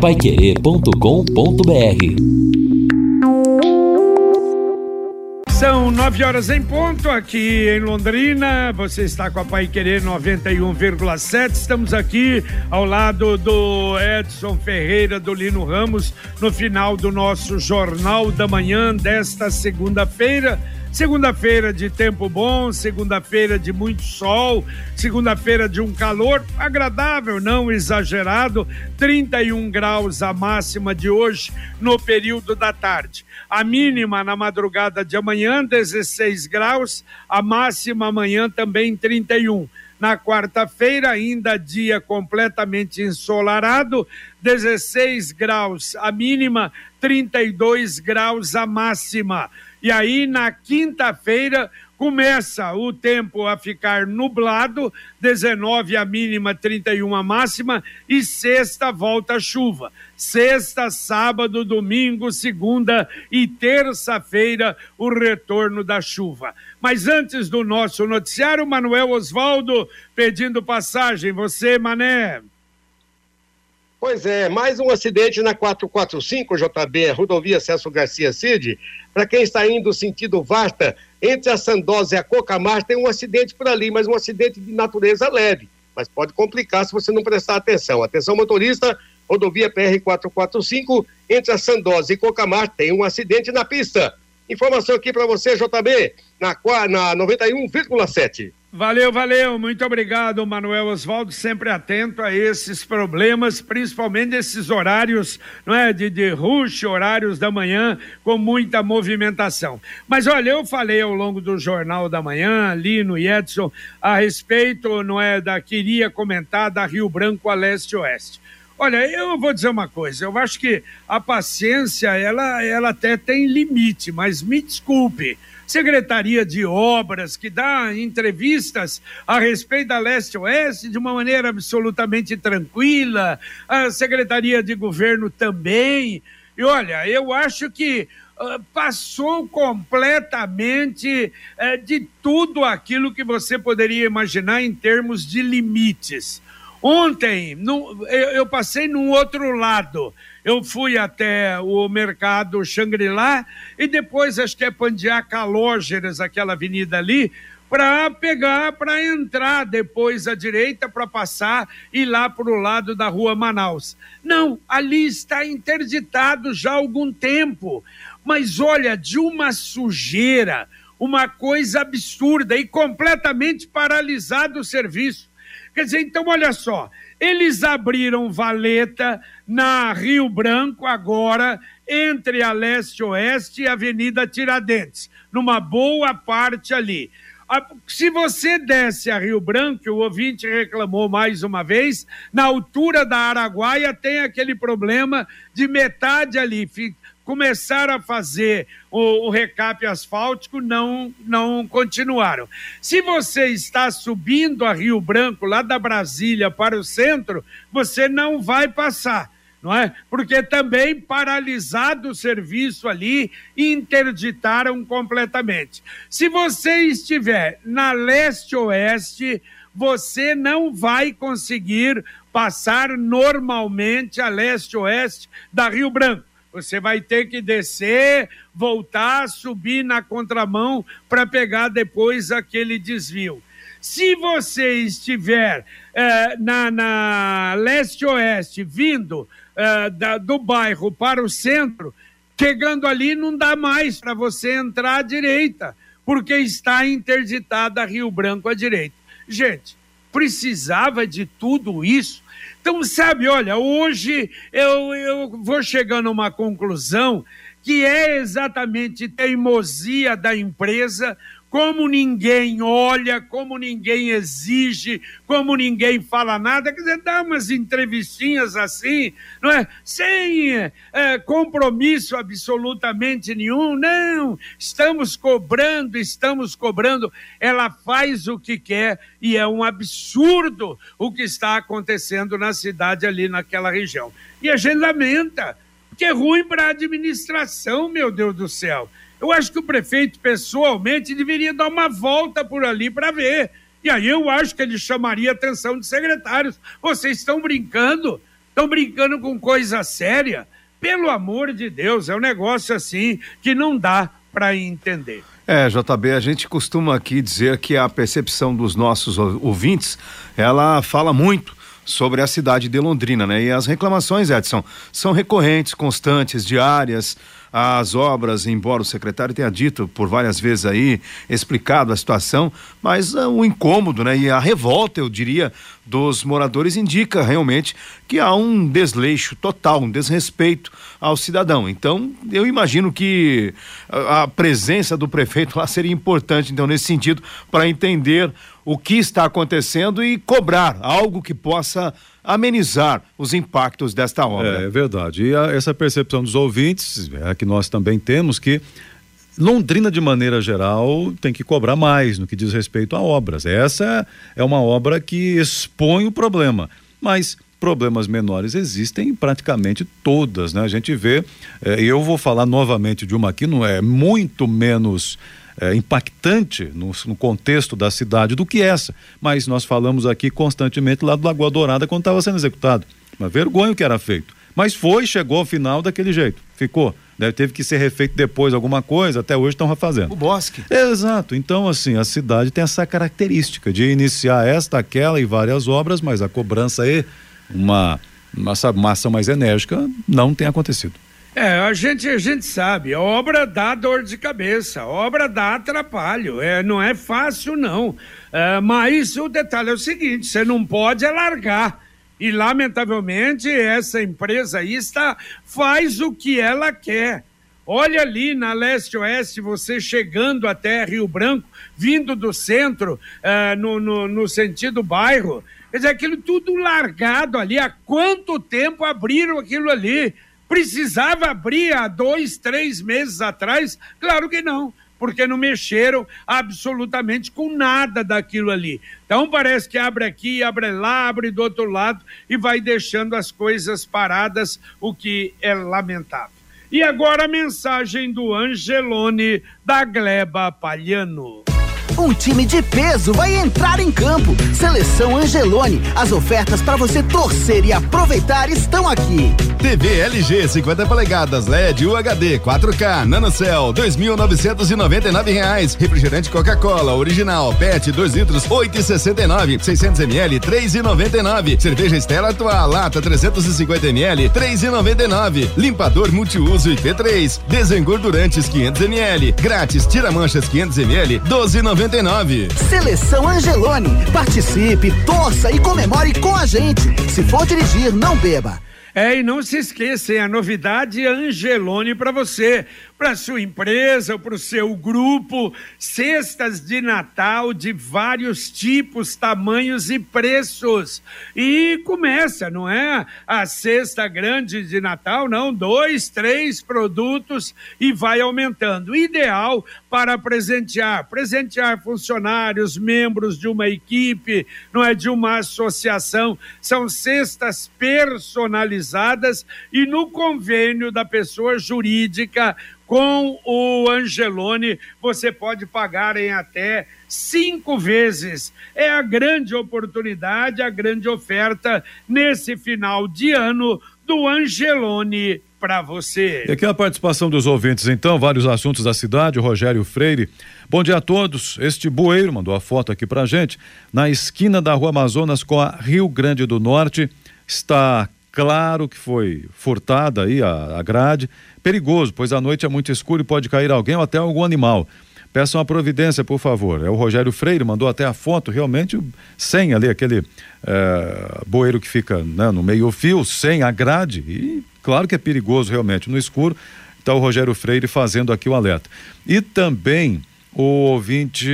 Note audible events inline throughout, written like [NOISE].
paiquerê.com.br São nove horas em ponto aqui em Londrina. Você está com a Pai Querer 91,7. Estamos aqui ao lado do Edson Ferreira, do Lino Ramos, no final do nosso Jornal da Manhã desta segunda-feira. Segunda-feira de tempo bom, segunda-feira de muito sol, segunda-feira de um calor agradável, não exagerado, 31 graus a máxima de hoje no período da tarde. A mínima na madrugada de amanhã, 16 graus, a máxima amanhã também 31. Na quarta-feira, ainda dia completamente ensolarado, 16 graus a mínima, 32 graus a máxima. E aí, na quinta-feira, começa o tempo a ficar nublado, 19 a mínima, 31 a máxima, e sexta volta a chuva. Sexta, sábado, domingo, segunda e terça-feira, o retorno da chuva. Mas antes do nosso noticiário, Manuel Osvaldo pedindo passagem. Você, Mané. Pois é, mais um acidente na 445 JB, rodovia Celso Garcia Cid. Para quem está indo sentido Vasta, entre a Sandosa e a Cocamar, tem um acidente por ali, mas um acidente de natureza leve. Mas pode complicar se você não prestar atenção. Atenção, motorista, rodovia PR 445, entre a Sandosa e Cocamar, tem um acidente na pista. Informação aqui para você, JB, na, na 91,7. Valeu, valeu. Muito obrigado, Manuel Oswaldo, sempre atento a esses problemas, principalmente esses horários, não é, de, de rush, horários da manhã, com muita movimentação. Mas olha, eu falei ao longo do Jornal da Manhã, Lino e Edson, a respeito, não é, da queria comentar da Rio Branco a leste-oeste. Olha, eu vou dizer uma coisa, eu acho que a paciência, ela, ela até tem limite, mas me desculpe, Secretaria de Obras, que dá entrevistas a respeito da leste-oeste de uma maneira absolutamente tranquila, a Secretaria de Governo também. E olha, eu acho que uh, passou completamente uh, de tudo aquilo que você poderia imaginar em termos de limites. Ontem, no, eu, eu, passei num outro lado. Eu fui até o mercado Xangri-Lá e depois, acho que é Pandiá Calógeras, aquela avenida ali, para pegar, para entrar depois à direita, para passar e lá para o lado da rua Manaus. Não, ali está interditado já há algum tempo. Mas olha, de uma sujeira, uma coisa absurda e completamente paralisado o serviço. Quer dizer, então olha só, eles abriram valeta na Rio Branco agora, entre a leste-oeste e a Avenida Tiradentes, numa boa parte ali. Se você desce a Rio Branco, o ouvinte reclamou mais uma vez, na altura da Araguaia tem aquele problema de metade ali, começaram a fazer o, o recap asfáltico, não, não continuaram. Se você está subindo a Rio Branco, lá da Brasília para o centro, você não vai passar não é? Porque também paralisado o serviço ali, interditaram completamente. Se você estiver na leste-oeste, você não vai conseguir passar normalmente a leste-oeste da Rio Branco. Você vai ter que descer, voltar, subir na contramão para pegar depois aquele desvio. Se você estiver eh, na, na leste-oeste, vindo eh, da, do bairro para o centro, chegando ali não dá mais para você entrar à direita, porque está interditada Rio Branco à direita. Gente, precisava de tudo isso então, sabe, olha, hoje eu, eu vou chegando a uma conclusão que é exatamente teimosia da empresa como ninguém olha, como ninguém exige, como ninguém fala nada, quer dizer, dá umas entrevistinhas assim, não é? Sem é, compromisso absolutamente nenhum, não, estamos cobrando, estamos cobrando, ela faz o que quer e é um absurdo o que está acontecendo na cidade ali naquela região. E a gente lamenta, porque é ruim para a administração, meu Deus do céu. Eu acho que o prefeito, pessoalmente, deveria dar uma volta por ali para ver. E aí eu acho que ele chamaria a atenção de secretários. Vocês estão brincando? Estão brincando com coisa séria. Pelo amor de Deus, é um negócio assim que não dá para entender. É, JB, a gente costuma aqui dizer que a percepção dos nossos ouvintes, ela fala muito sobre a cidade de Londrina, né? E as reclamações, Edson, são recorrentes, constantes, diárias. As obras, embora o secretário tenha dito por várias vezes aí, explicado a situação, mas uh, o incômodo, né? E a revolta, eu diria, dos moradores indica realmente que há um desleixo total, um desrespeito ao cidadão. Então, eu imagino que a, a presença do prefeito lá seria importante, então, nesse sentido, para entender o que está acontecendo e cobrar algo que possa amenizar os impactos desta obra. É, é verdade. E a, essa percepção dos ouvintes é a que nós também temos que Londrina, de maneira geral, tem que cobrar mais no que diz respeito a obras. Essa é uma obra que expõe o problema, mas problemas menores existem em praticamente todas, né? A gente vê, eh, eu vou falar novamente de uma aqui, não é muito menos é, impactante no, no, contexto da cidade do que essa. Mas nós falamos aqui constantemente lá do Lagoa Dourada quando estava sendo executado. Uma vergonha o que era feito. Mas foi, chegou ao final daquele jeito. Ficou. Deve, teve que ser refeito depois alguma coisa, até hoje estão refazendo. O bosque. Exato. Então, assim, a cidade tem essa característica de iniciar esta, aquela e várias obras, mas a cobrança e uma, uma, uma ação mais enérgica não tem acontecido. É, a gente, a gente sabe, a obra dá dor de cabeça, a obra dá atrapalho, é, não é fácil não. É, mas o detalhe é o seguinte, você não pode alargar. E, lamentavelmente, essa empresa aí está, faz o que ela quer. Olha ali na leste-oeste, você chegando até Rio Branco, vindo do centro, uh, no, no, no, sentido bairro. Quer dizer, aquilo tudo largado ali. Há quanto tempo abriram aquilo ali? Precisava abrir há dois, três meses atrás? Claro que não, porque não mexeram absolutamente com nada daquilo ali. Então parece que abre aqui, abre lá, abre do outro lado e vai deixando as coisas paradas, o que é lamentável. E agora a mensagem do Angelone da Gleba Palhano. Um time de peso vai entrar em campo. Seleção Angelone. As ofertas para você torcer e aproveitar estão aqui. TV LG 50 polegadas LED UHD 4K NanoCell 2.999 reais. Refrigerante Coca-Cola original PET 2 litros 8,69. 600 ml 3,99. Cerveja Estela Atual lata 350 ml 3,99. Limpador multiuso IP3 desengordurantes 500 ml grátis tira manchas 500 ml 12,99. 99. Seleção Angelone. Participe, torça e comemore com a gente. Se for dirigir, não beba. É, e não se esqueçam, a novidade Angelone para você para sua empresa, para o seu grupo, cestas de Natal de vários tipos, tamanhos e preços. E começa, não é? A cesta grande de Natal, não, dois, três produtos e vai aumentando. Ideal para presentear, presentear funcionários, membros de uma equipe, não é de uma associação. São cestas personalizadas e no convênio da pessoa jurídica com o Angelone, você pode pagar em até cinco vezes. É a grande oportunidade, a grande oferta nesse final de ano do Angelone para você. E aqui a participação dos ouvintes, então, vários assuntos da cidade, Rogério Freire. Bom dia a todos. Este bueiro mandou a foto aqui pra gente, na esquina da Rua Amazonas com a Rio Grande do Norte, está claro que foi furtada aí a, a grade, perigoso, pois à noite é muito escuro e pode cair alguém ou até algum animal. Peçam a providência, por favor. É o Rogério Freire, mandou até a foto, realmente, sem ali aquele é, bueiro que fica né, no meio-fio, sem a grade. E claro que é perigoso, realmente, no escuro. Está o Rogério Freire fazendo aqui o alerta. E também o ouvinte,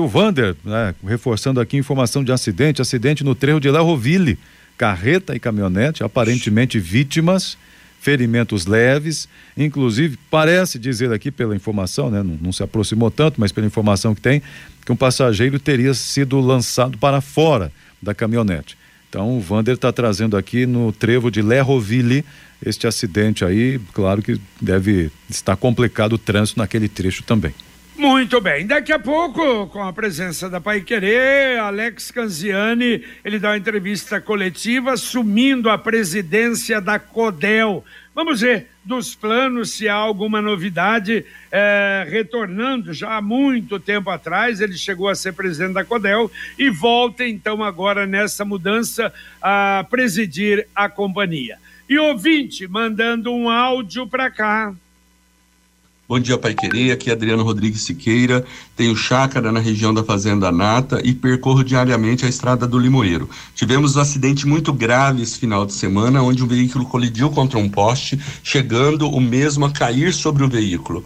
o Vander, né, reforçando aqui informação de acidente, acidente no trevo de Lerroville. Carreta e caminhonete, aparentemente vítimas ferimentos leves, inclusive parece dizer aqui pela informação, né, não, não, se aproximou tanto, mas pela informação que tem, que um passageiro teria sido lançado para fora da caminhonete. Então o Vander está trazendo aqui no trevo de Lerroville este acidente aí, claro que deve estar complicado o trânsito naquele trecho também. Muito bem. Daqui a pouco, com a presença da Pai Querer, Alex Canziani, ele dá uma entrevista coletiva assumindo a presidência da CODEL. Vamos ver dos planos se há alguma novidade é, retornando já há muito tempo atrás ele chegou a ser presidente da Codel e volta então agora nessa mudança a presidir a companhia e ouvinte mandando um áudio para cá Bom dia, Pai Querer. Aqui é Adriano Rodrigues Siqueira. Tenho chácara na região da Fazenda Nata e percorro diariamente a estrada do Limoeiro. Tivemos um acidente muito grave esse final de semana, onde um veículo colidiu contra um poste, chegando o mesmo a cair sobre o veículo.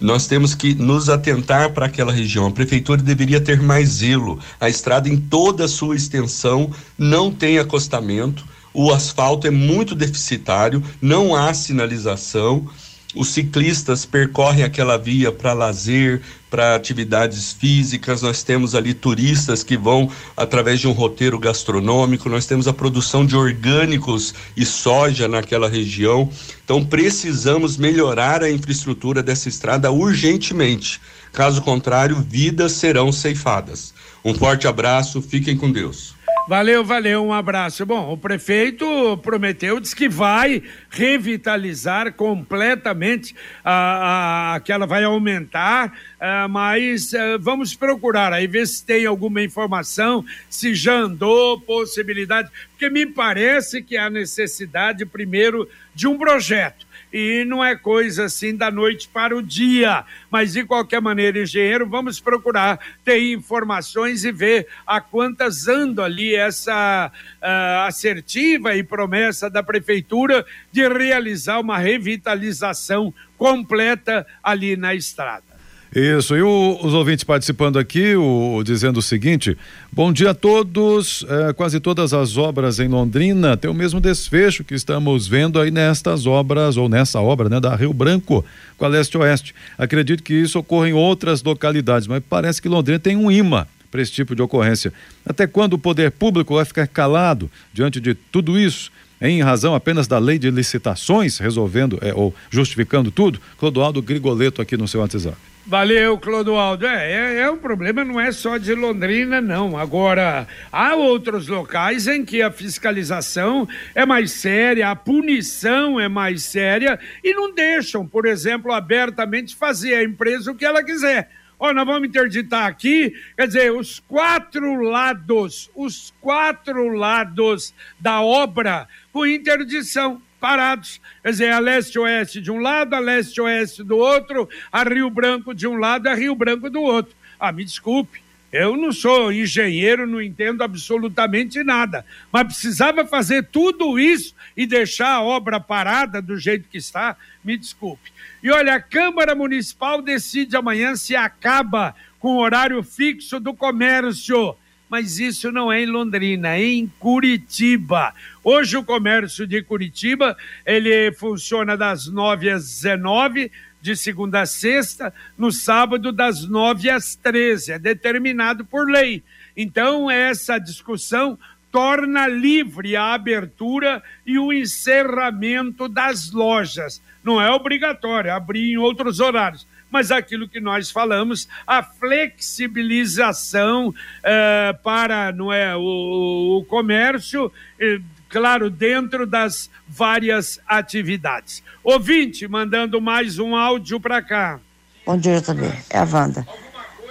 Nós temos que nos atentar para aquela região. A prefeitura deveria ter mais zelo. A estrada, em toda a sua extensão, não tem acostamento. O asfalto é muito deficitário, não há sinalização os ciclistas percorrem aquela via para lazer, para atividades físicas, nós temos ali turistas que vão através de um roteiro gastronômico, nós temos a produção de orgânicos e soja naquela região. Então precisamos melhorar a infraestrutura dessa estrada urgentemente. Caso contrário, vidas serão ceifadas. Um forte abraço, fiquem com Deus. Valeu, valeu, um abraço. Bom, o prefeito prometeu, diz que vai revitalizar completamente a, a que ela vai aumentar, a, mas a, vamos procurar aí ver se tem alguma informação, se já andou, possibilidade, porque me parece que há necessidade primeiro de um projeto e não é coisa assim da noite para o dia. Mas, de qualquer maneira, engenheiro, vamos procurar ter informações e ver a quantas anda ali essa uh, assertiva e promessa da prefeitura de realizar uma revitalização completa ali na estrada. Isso, e o, os ouvintes participando aqui, o, dizendo o seguinte: bom dia a todos. É, quase todas as obras em Londrina têm o mesmo desfecho que estamos vendo aí nestas obras, ou nessa obra, né, da Rio Branco, com a leste-oeste. Acredito que isso ocorre em outras localidades, mas parece que Londrina tem um imã para esse tipo de ocorrência. Até quando o poder público vai ficar calado diante de tudo isso? em razão apenas da lei de licitações, resolvendo é, ou justificando tudo? Clodoaldo Grigoleto aqui no seu WhatsApp. Valeu, Clodoaldo. É, é, é, um problema, não é só de Londrina, não. Agora, há outros locais em que a fiscalização é mais séria, a punição é mais séria e não deixam, por exemplo, abertamente fazer a empresa o que ela quiser. Ó, nós vamos interditar aqui, quer dizer, os quatro lados, os quatro lados da obra com interdição parados. Quer dizer, a leste-oeste de um lado, a leste-oeste do outro, a Rio Branco de um lado, a Rio Branco do outro. Ah, me desculpe. Eu não sou engenheiro, não entendo absolutamente nada. Mas precisava fazer tudo isso e deixar a obra parada do jeito que está? Me desculpe. E olha, a Câmara Municipal decide amanhã se acaba com o horário fixo do comércio mas isso não é em Londrina, é em Curitiba. Hoje o comércio de Curitiba, ele funciona das 9 às 19 de segunda a sexta, no sábado das 9 às 13, é determinado por lei. Então, essa discussão torna livre a abertura e o encerramento das lojas. Não é obrigatório abrir em outros horários, mas aquilo que nós falamos, a flexibilização eh, para não é, o, o comércio, eh, claro, dentro das várias atividades. Ouvinte, mandando mais um áudio para cá. Bom dia, também. É a Wanda.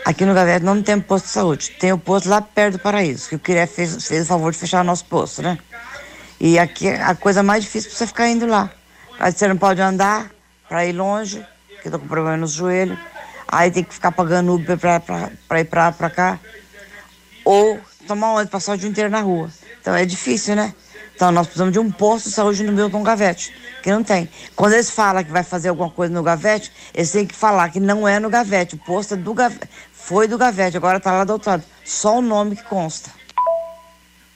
Aqui no Gavete não tem posto de saúde. Tem o posto lá perto do Paraíso, que o Quiré fez, fez o favor de fechar o nosso posto, né? E aqui a coisa mais difícil é você ficar indo lá. Aí você não pode andar para ir longe, que eu tô com problema nos joelhos. Aí tem que ficar pagando Uber pra ir pra cá. Ou tomar ônibus, passar o dia inteiro na rua. Então é difícil, né? Então nós precisamos de um posto de saúde no Milton Gavete, que não tem. Quando eles falam que vai fazer alguma coisa no Gavete, eles têm que falar que não é no Gavete. O posto é do Gavete, foi do Gavete, agora tá lá do outro lado. Só o nome que consta.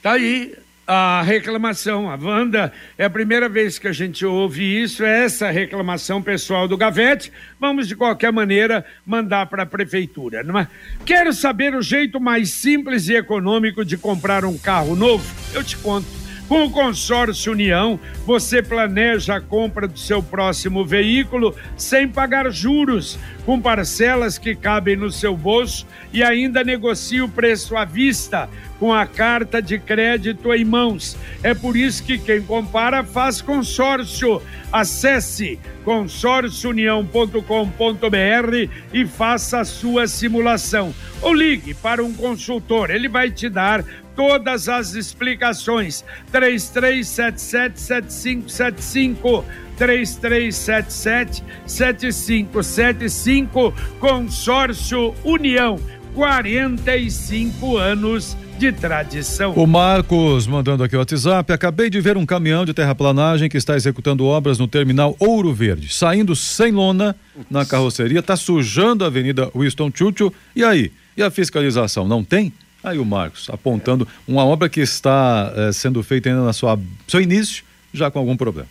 Tá aí a reclamação. A Wanda, é a primeira vez que a gente ouve isso, é essa reclamação pessoal do Gavete. Vamos, de qualquer maneira, mandar para a prefeitura. É? Quero saber o jeito mais simples e econômico de comprar um carro novo? Eu te conto. Com o consórcio União, você planeja a compra do seu próximo veículo sem pagar juros, com parcelas que cabem no seu bolso e ainda negocia o preço à vista com a carta de crédito em mãos. É por isso que quem compara faz consórcio. Acesse consórciounião.com.br e faça a sua simulação. Ou ligue para um consultor, ele vai te dar todas as explicações. 33777575 3377 7575 Consórcio União 45 anos de tradição. O Marcos mandando aqui o WhatsApp. Acabei de ver um caminhão de terraplanagem que está executando obras no terminal Ouro Verde, saindo sem lona na carroceria, está sujando a Avenida Winston Churchill. E aí? E a fiscalização? Não tem? Aí o Marcos apontando uma obra que está eh, sendo feita ainda na sua seu início, já com algum problema.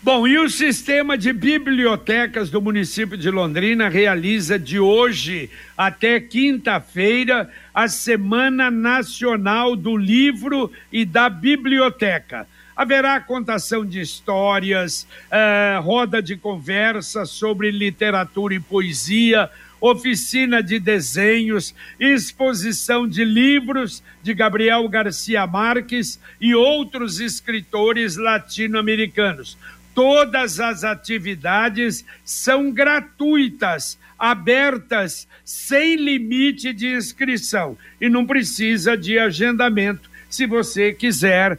Bom, e o sistema de bibliotecas do município de Londrina realiza de hoje até quinta-feira a Semana Nacional do Livro e da Biblioteca. Haverá contação de histórias, eh, roda de conversa sobre literatura e poesia, oficina de desenhos, exposição de livros de Gabriel Garcia Marques e outros escritores latino-americanos. Todas as atividades são gratuitas, abertas, sem limite de inscrição e não precisa de agendamento se você quiser uh,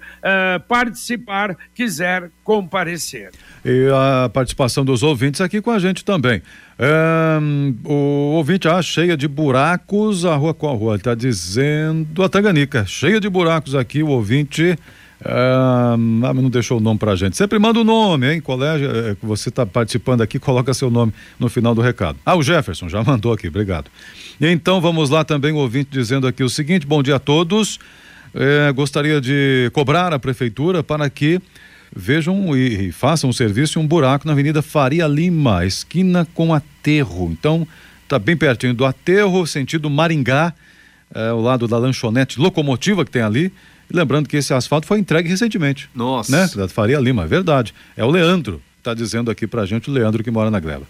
participar, quiser comparecer. E a participação dos ouvintes aqui com a gente também. Um, o ouvinte, ah, cheia de buracos, a rua qual rua? Ele está dizendo a Tanganica, cheia de buracos aqui, o ouvinte ah, não deixou o nome pra gente. Sempre manda o nome, hein? Colégio, é, você está participando aqui, coloca seu nome no final do recado. Ah, o Jefferson já [LAUGHS] mandou aqui, obrigado. Então vamos lá também o ouvinte dizendo aqui o seguinte: bom dia a todos. É, gostaria de cobrar a prefeitura para que vejam e, e façam um serviço um buraco na Avenida Faria Lima, esquina com Aterro. Então, tá bem pertinho do Aterro, sentido Maringá, é, ao lado da lanchonete locomotiva que tem ali. Lembrando que esse asfalto foi entregue recentemente. Nossa. Né? Da Faria Lima, é verdade. É o Leandro, está dizendo aqui pra gente, o Leandro que mora na Gleba.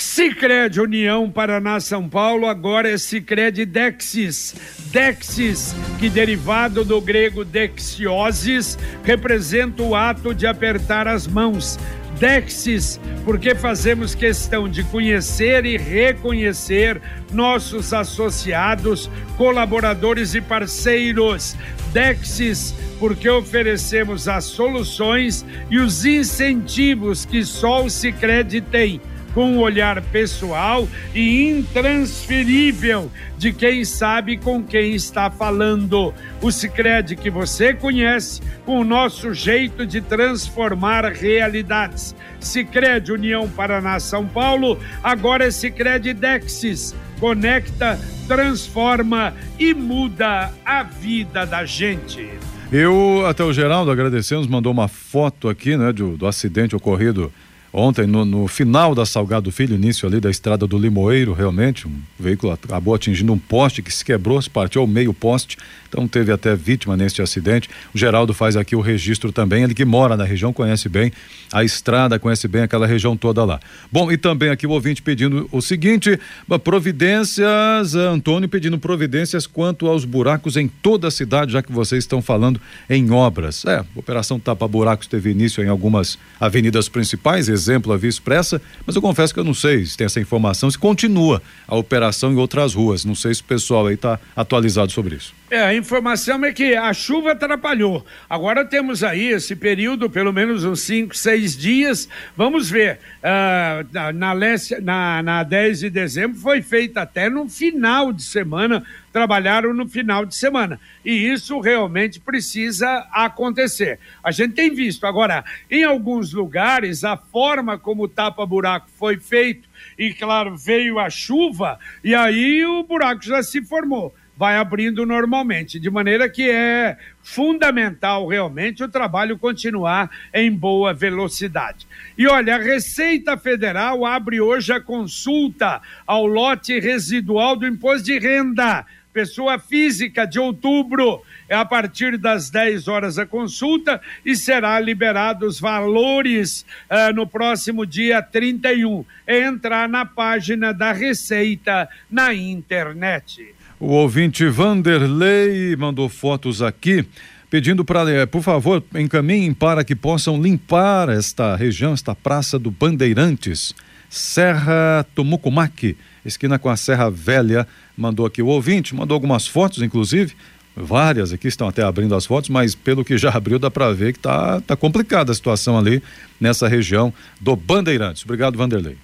Sicredi União Paraná São Paulo agora é Sicredi Dexis. Dexis, que derivado do grego dexiosis, representa o ato de apertar as mãos. Dexis, porque fazemos questão de conhecer e reconhecer nossos associados, colaboradores e parceiros. Dexis, porque oferecemos as soluções e os incentivos que só o Sicredi tem com um olhar pessoal e intransferível de quem sabe com quem está falando. O Sicredi que você conhece, com o nosso jeito de transformar realidades. Sicredi União Paraná São Paulo, agora é Sicredi Dexis. Conecta, transforma e muda a vida da gente. Eu, até o Geraldo, agradecemos, mandou uma foto aqui, né, do, do acidente ocorrido Ontem, no, no, final da Salgado Filho, início ali da estrada do Limoeiro, realmente, um veículo acabou atingindo um poste que se quebrou, se partiu ao meio poste, então teve até vítima neste acidente. O Geraldo faz aqui o registro também, ele que mora na região, conhece bem a estrada, conhece bem aquela região toda lá. Bom, e também aqui o ouvinte pedindo o seguinte: providências, Antônio pedindo providências quanto aos buracos em toda a cidade, já que vocês estão falando em obras. É, a Operação Tapa Buracos teve início em algumas avenidas principais, exemplo, a Via Expressa, mas eu confesso que eu não sei se tem essa informação, se continua a operação em outras ruas. Não sei se o pessoal aí está atualizado sobre isso. É, a informação é que a chuva atrapalhou. Agora temos aí esse período, pelo menos uns 5, 6 dias. Vamos ver. Uh, na, na, na 10 de dezembro foi feita até no final de semana, trabalharam no final de semana. E isso realmente precisa acontecer. A gente tem visto. Agora, em alguns lugares, a forma como o tapa-buraco foi feito, e claro, veio a chuva, e aí o buraco já se formou vai abrindo normalmente, de maneira que é fundamental realmente o trabalho continuar em boa velocidade. E olha, a Receita Federal abre hoje a consulta ao lote residual do imposto de renda pessoa física de outubro. É a partir das 10 horas a consulta e será liberado os valores uh, no próximo dia 31. É entrar na página da Receita na internet. O ouvinte Vanderlei mandou fotos aqui pedindo para, por favor, encaminhem para que possam limpar esta região, esta praça do Bandeirantes, Serra Tumucumaque, esquina com a Serra Velha. Mandou aqui o ouvinte, mandou algumas fotos, inclusive. Várias aqui estão até abrindo as fotos, mas pelo que já [LAUGHS] abriu, dá para ver que tá, tá complicada a situação ali nessa região do Bandeirantes. Obrigado, Vanderlei.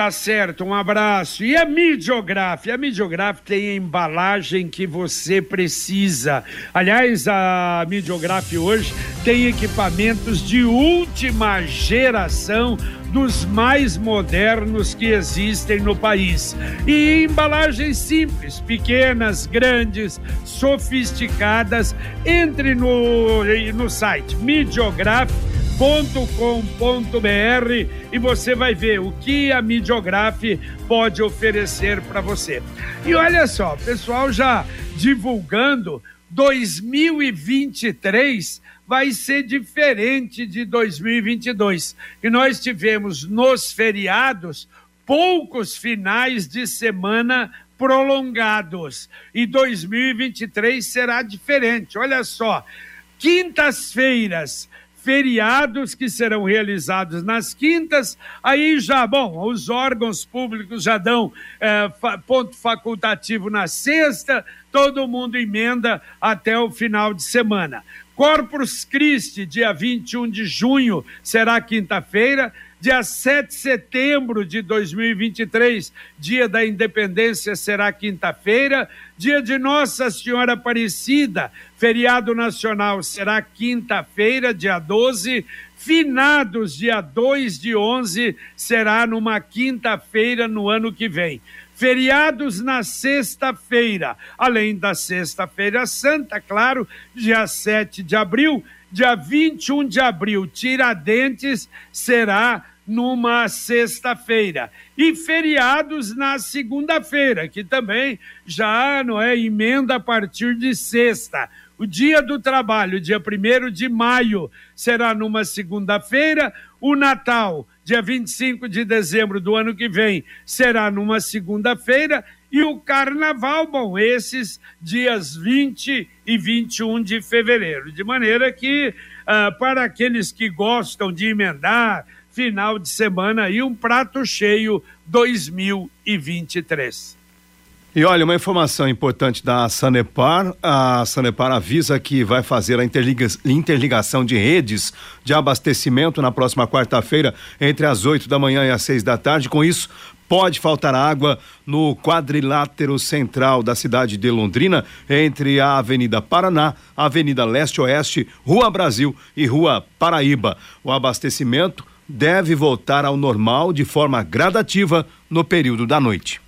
Tá certo, um abraço. E a Midiograf? A Midiograf tem a embalagem que você precisa. Aliás, a Midiograf hoje tem equipamentos de última geração dos mais modernos que existem no país. E embalagens simples, pequenas, grandes, sofisticadas. Entre no, no site Midiograf com.br e você vai ver o que a Midiograf pode oferecer para você. E olha só, pessoal já divulgando 2023 vai ser diferente de 2022. E nós tivemos nos feriados poucos finais de semana prolongados. E 2023 será diferente. Olha só, quintas-feiras feriados que serão realizados nas quintas, aí já, bom, os órgãos públicos já dão é, ponto facultativo na sexta, todo mundo emenda até o final de semana. Corpus Christi, dia 21 de junho, será quinta-feira. Dia 7 de setembro de 2023, dia da independência, será quinta-feira. Dia de Nossa Senhora Aparecida, feriado nacional, será quinta-feira, dia 12. Finados, dia 2 de 11, será numa quinta-feira no ano que vem. Feriados na sexta-feira, além da Sexta-feira Santa, claro, dia 7 de abril, dia 21 de abril, Tiradentes será numa sexta-feira. E feriados na segunda-feira, que também já não é emenda a partir de sexta. O dia do trabalho, dia 1 de maio, será numa segunda-feira. O Natal, dia 25 de dezembro do ano que vem, será numa segunda-feira. E o Carnaval, bom, esses dias 20 e 21 de fevereiro. De maneira que, uh, para aqueles que gostam de emendar, final de semana e um prato cheio 2023. E olha, uma informação importante da Sanepar, a Sanepar avisa que vai fazer a interliga interligação de redes de abastecimento na próxima quarta-feira, entre as 8 da manhã e as 6 da tarde. Com isso, pode faltar água no quadrilátero central da cidade de Londrina, entre a Avenida Paraná, Avenida Leste-Oeste, Rua Brasil e Rua Paraíba. O abastecimento deve voltar ao normal de forma gradativa no período da noite.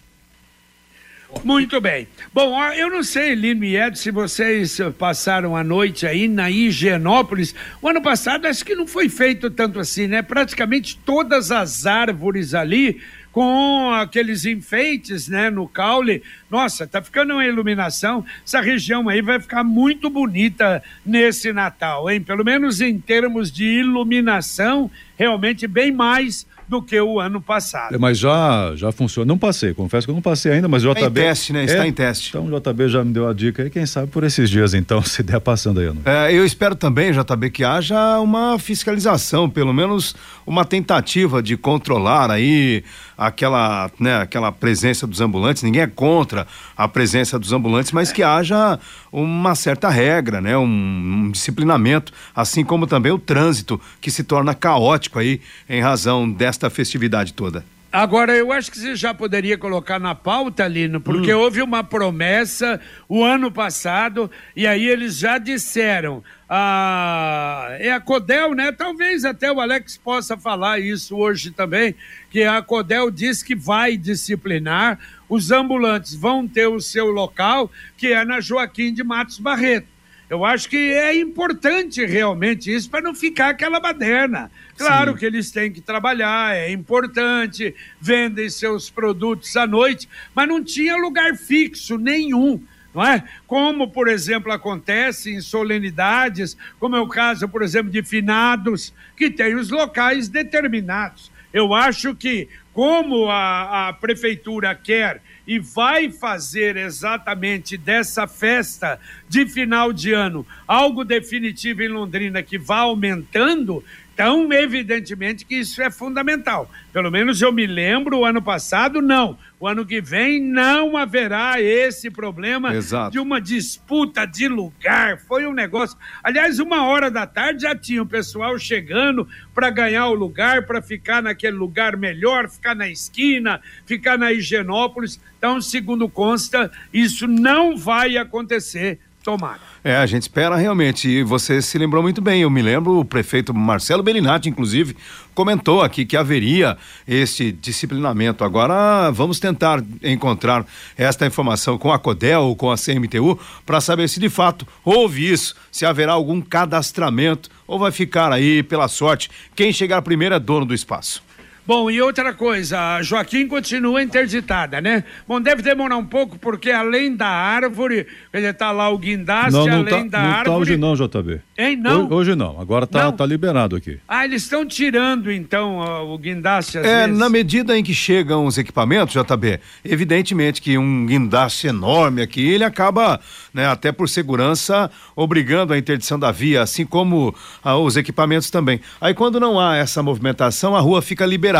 Muito bem. Bom, eu não sei, Lino e Ed, se vocês passaram a noite aí na Higienópolis. O ano passado acho que não foi feito tanto assim, né? Praticamente todas as árvores ali com aqueles enfeites, né, no caule. Nossa, tá ficando uma iluminação. Essa região aí vai ficar muito bonita nesse Natal, hein? Pelo menos em termos de iluminação, realmente bem mais do que o ano passado. É, mas já, já funciona. Não passei, confesso que eu não passei ainda, mas o JB. Está em teste, né? Está é, em teste. Então o JB já me deu a dica aí, quem sabe por esses dias então, [LAUGHS] se der passando aí. Não. É, eu espero também, JB, que haja uma fiscalização, pelo menos uma tentativa de controlar aí aquela, né, aquela presença dos ambulantes. Ninguém é contra a presença dos ambulantes, mas que haja uma certa regra, né, um, um disciplinamento, assim como também o trânsito que se torna caótico aí em razão desta festividade toda. Agora, eu acho que você já poderia colocar na pauta, Lino, porque hum. houve uma promessa o ano passado, e aí eles já disseram. Ah, é a Codel, né? Talvez até o Alex possa falar isso hoje também, que a Codel diz que vai disciplinar, os ambulantes vão ter o seu local, que é na Joaquim de Matos Barreto. Eu acho que é importante realmente isso para não ficar aquela baderna. Claro Sim. que eles têm que trabalhar, é importante, vendem seus produtos à noite, mas não tinha lugar fixo nenhum. não é? Como, por exemplo, acontece em solenidades, como é o caso, por exemplo, de finados, que tem os locais determinados. Eu acho que, como a, a prefeitura quer e vai fazer exatamente dessa festa de final de ano algo definitivo em Londrina que vá aumentando, então, evidentemente que isso é fundamental. Pelo menos eu me lembro, o ano passado, não. O ano que vem não haverá esse problema Exato. de uma disputa de lugar. Foi um negócio. Aliás, uma hora da tarde já tinha o pessoal chegando para ganhar o lugar, para ficar naquele lugar melhor, ficar na esquina, ficar na Higienópolis. Então, segundo consta, isso não vai acontecer. Tomara. É, a gente espera realmente. E você se lembrou muito bem. Eu me lembro, o prefeito Marcelo Bellinati, inclusive, comentou aqui que haveria esse disciplinamento. Agora vamos tentar encontrar esta informação com a CODEL, com a CMTU, para saber se de fato houve isso, se haverá algum cadastramento ou vai ficar aí pela sorte. Quem chegar primeiro é dono do espaço. Bom, e outra coisa, a Joaquim continua interditada, né? Bom, deve demorar um pouco, porque além da árvore, ele tá lá o guindaste, Não, não além tá, da não árvore. tá hoje não, JB. Hein, não? Hoje, hoje não, agora tá, Não. tá liberado aqui. Ah, eles estão tirando, então, o guindaste às É, vezes. na medida em que chegam os equipamentos, JB, evidentemente que um guindaste enorme aqui, ele acaba, né, até por segurança, obrigando a interdição da via, assim como ah, os equipamentos também. Aí quando não há essa movimentação, a rua fica liberada.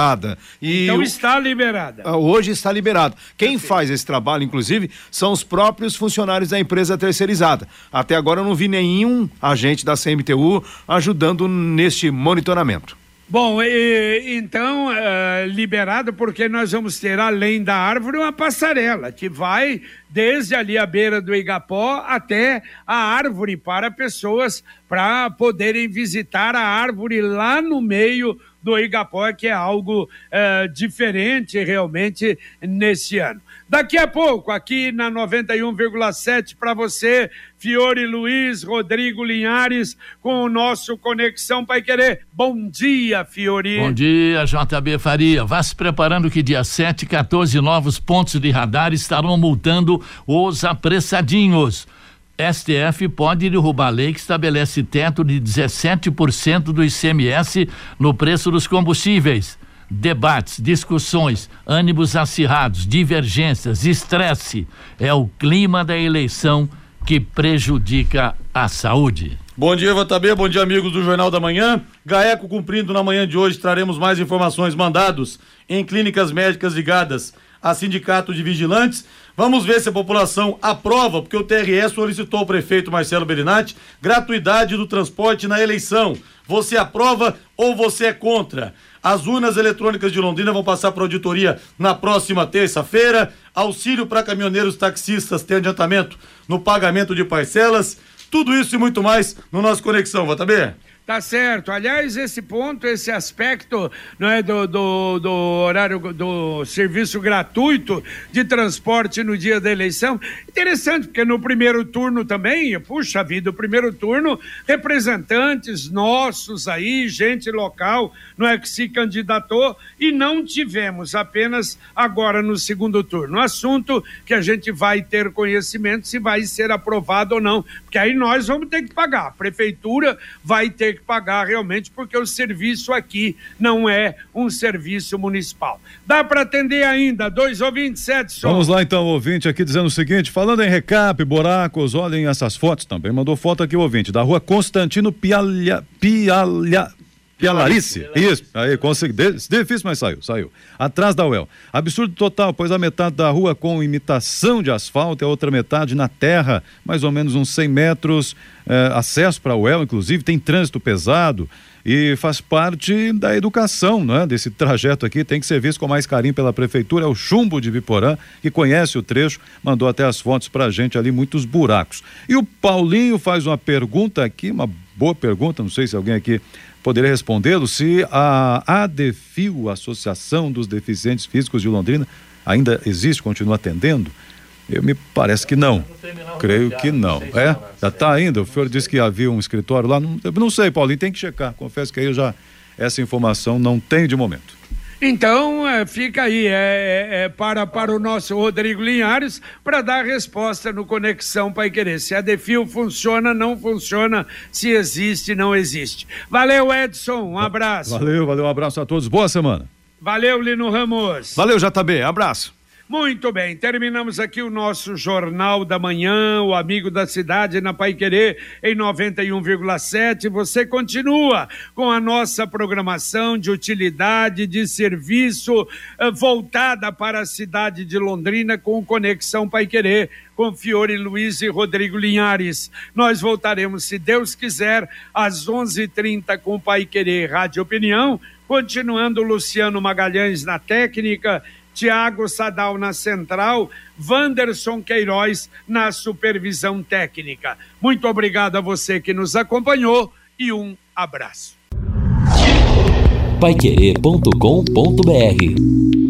E Então está liberada. ah, Hoje está liberado. Quem faz esse trabalho, inclusive, são os próprios funcionários da empresa terceirizada. Até agora eu não vi nenhum agente da CMTU ajudando neste monitoramento. Bom, e- então, eh, liberado porque nós vamos ter, além da árvore, uma passarela que vai desde ali a beira do Igapó até a árvore para pessoas para poderem visitar a árvore lá no meio do Igapó, que é algo eh, diferente realmente nesse ano. Daqui a pouco, aqui na 91,7 para você, Fiore Luiz, Rodrigo Linhares, com o nosso Conexão Pai Querer. Bom dia, Fiore. Bom dia, JB Faria. Vá se preparando que dia 7, 14 novos pontos de radar estarão multando os apressadinhos. STF pode derrubar a lei que estabelece teto de 17% do ICMS no preço dos combustíveis. Debates, discussões, ânimos acirrados, divergências, estresse. É o clima da eleição que prejudica a saúde. Bom dia, JB. Bom dia, amigos do Jornal da Manhã. Gaeco cumprindo na manhã de hoje, traremos mais informações mandados em clínicas médicas ligadas a sindicato de vigilantes. Vamos ver se a população aprova, porque o TRE solicitou ao prefeito Marcelo Berinatti gratuidade do transporte na eleição. Você aprova ou você é contra? As urnas eletrônicas de Londrina vão passar para auditoria na próxima terça-feira. Auxílio para caminhoneiros taxistas tem adiantamento no pagamento de parcelas. Tudo isso e muito mais no nosso Conexão, JB. Tá certo. Aliás, esse ponto, esse aspecto não é, do, do, do horário do serviço gratuito de transporte no dia da eleição, interessante, porque no primeiro turno também, puxa vida, o primeiro turno, representantes nossos aí, gente local, não é que se candidatou e não tivemos apenas agora no segundo turno. Assunto que a gente vai ter conhecimento se vai ser aprovado ou não, porque aí nós vamos ter que pagar. A prefeitura vai ter que pagar realmente, porque o serviço aqui não é um serviço municipal. Dá para atender ainda, dois ouvintes, sete só. Vamos lá então, ouvinte aqui dizendo o seguinte, falando em recap, buracos, olhem essas fotos também, mandou foto aqui o ouvinte, da rua Constantino Pialha, Pialha, Pialarice, isso, aí consegui, difícil, mas saiu, saiu. Atrás da UEL. Absurdo total, pois a metade da rua com imitação de asfalto e a outra metade na terra, mais ou menos uns 100 metros, eh, acesso para a UEL, inclusive, tem trânsito pesado e faz parte da educação, não é? Desse trajeto aqui, tem que ser visto com mais carinho pela prefeitura, é o Chumbo de Biporã, que conhece o trecho, mandou até as fotos pra gente ali, muitos buracos. E o Paulinho faz uma pergunta aqui, uma boa pergunta, não sei se alguém aqui poderia respondê-lo, se a ADFIO, Associação dos Deficientes Físicos de Londrina, ainda existe, continua atendendo? Eu me parece que não. Creio que não. É? Já está ainda? O senhor disse que havia um escritório lá. Não, não sei, Paulinho, tem que checar. Confesso que aí eu já essa informação não tenho de momento. Então, é, fica aí, é, é, para, para o nosso Rodrigo Linhares, para dar resposta no Conexão Pai Querer. Se a Defil funciona, não funciona, se existe, não existe. Valeu, Edson, um abraço. Valeu, valeu, um abraço a todos, boa semana. Valeu, Lino Ramos. Valeu, JB, abraço. Muito bem, terminamos aqui o nosso Jornal da Manhã, o Amigo da Cidade na Pai Querer, em 91,7. Você continua com a nossa programação de utilidade, de serviço eh, voltada para a cidade de Londrina com Conexão Pai Querer, com Fiore Luiz e Rodrigo Linhares. Nós voltaremos, se Deus quiser, às 11:30 com Pai Querer Rádio Opinião, continuando Luciano Magalhães na técnica Tiago Sadal na central, Wanderson Queiroz na supervisão técnica. Muito obrigado a você que nos acompanhou e um abraço. Paiquerê.com.br